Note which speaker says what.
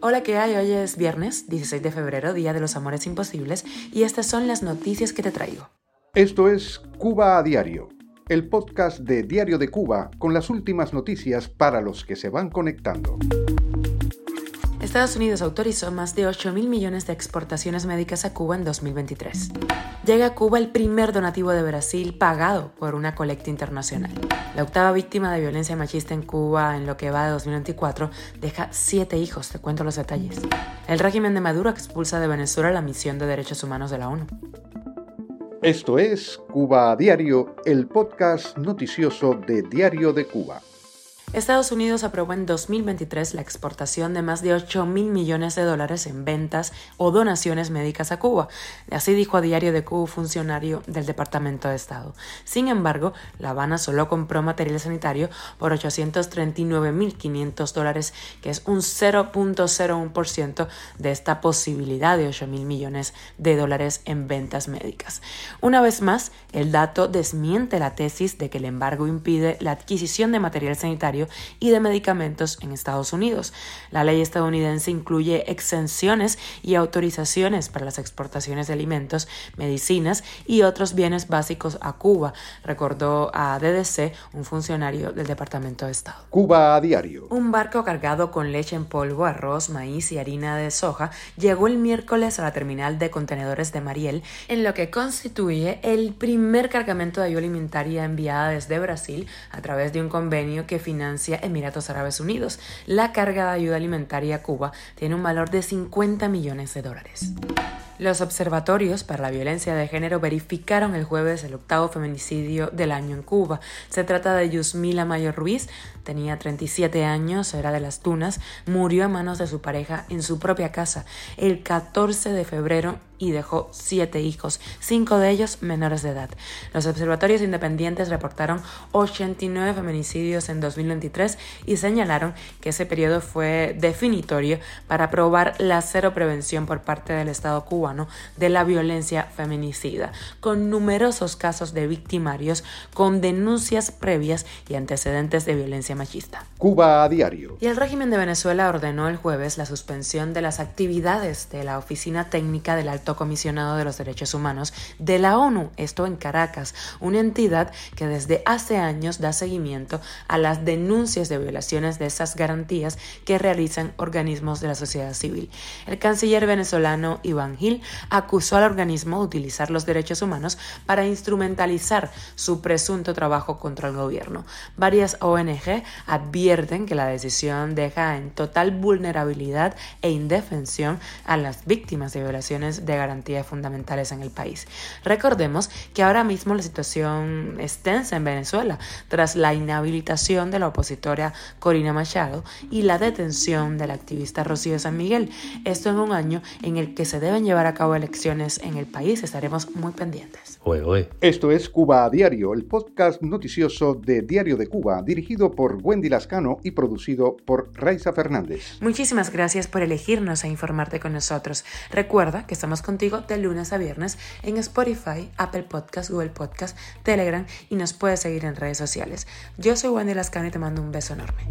Speaker 1: Hola, ¿qué hay? Hoy es viernes, 16 de febrero, Día de los Amores Imposibles, y estas son las noticias que te traigo.
Speaker 2: Esto es Cuba a Diario, el podcast de Diario de Cuba con las últimas noticias para los que se van conectando.
Speaker 1: Estados Unidos autorizó más de 8 mil millones de exportaciones médicas a Cuba en 2023. Llega a Cuba el primer donativo de Brasil pagado por una colecta internacional. La octava víctima de violencia machista en Cuba en lo que va de 2024 deja siete hijos. Te cuento los detalles. El régimen de Maduro expulsa de Venezuela la misión de derechos humanos de la ONU.
Speaker 2: Esto es Cuba a Diario, el podcast noticioso de Diario de Cuba.
Speaker 1: Estados Unidos aprobó en 2023 la exportación de más de 8 mil millones de dólares en ventas o donaciones médicas a Cuba. Así dijo a Diario de Cuba funcionario del Departamento de Estado. Sin embargo, La Habana solo compró material sanitario por 839.500 dólares, que es un 0.01% de esta posibilidad de 8 mil millones de dólares en ventas médicas. Una vez más, el dato desmiente la tesis de que el embargo impide la adquisición de material sanitario y de medicamentos en Estados Unidos. La ley estadounidense incluye exenciones y autorizaciones para las exportaciones de alimentos, medicinas y otros bienes básicos a Cuba, recordó a DDC un funcionario del Departamento de Estado.
Speaker 2: Cuba a diario.
Speaker 1: Un barco cargado con leche en polvo, arroz, maíz y harina de soja llegó el miércoles a la terminal de contenedores de Mariel, en lo que constituye el primer cargamento de ayuda alimentaria enviada desde Brasil a través de un convenio que financia Emiratos Árabes Unidos. La carga de ayuda alimentaria a Cuba tiene un valor de 50 millones de dólares. Los observatorios para la violencia de género verificaron el jueves el octavo feminicidio del año en Cuba. Se trata de Yusmila Mayor Ruiz, tenía 37 años, era de las Tunas, murió a manos de su pareja en su propia casa el 14 de febrero y dejó siete hijos, cinco de ellos menores de edad. Los observatorios independientes reportaron 89 feminicidios en 2023 y señalaron que ese periodo fue definitorio para probar la cero prevención por parte del Estado cubano de la violencia feminicida, con numerosos casos de victimarios con denuncias previas y antecedentes de violencia machista.
Speaker 2: Cuba a diario.
Speaker 1: Y el régimen de Venezuela ordenó el jueves la suspensión de las actividades de la Oficina Técnica del Alto Comisionado de los Derechos Humanos de la ONU, esto en Caracas, una entidad que desde hace años da seguimiento a las denuncias de violaciones de esas garantías que realizan organismos de la sociedad civil. El canciller venezolano Iván Gil acusó al organismo de utilizar los derechos humanos para instrumentalizar su presunto trabajo contra el gobierno. Varias ONG advierten que la decisión deja en total vulnerabilidad e indefensión a las víctimas de violaciones de garantías fundamentales en el país. Recordemos que ahora mismo la situación es tensa en Venezuela tras la inhabilitación de la opositora Corina Machado y la detención del activista Rocío San Miguel. Esto en un año en el que se deben llevar a cabo elecciones en el país. Estaremos muy pendientes.
Speaker 2: Esto es Cuba a Diario, el podcast noticioso de Diario de Cuba, dirigido por Wendy Lascano y producido por Raiza Fernández.
Speaker 1: Muchísimas gracias por elegirnos e informarte con nosotros. Recuerda que estamos contigo de lunes a viernes en Spotify, Apple Podcast, Google Podcast, Telegram y nos puedes seguir en redes sociales. Yo soy Wendy Lascano y te mando un beso enorme.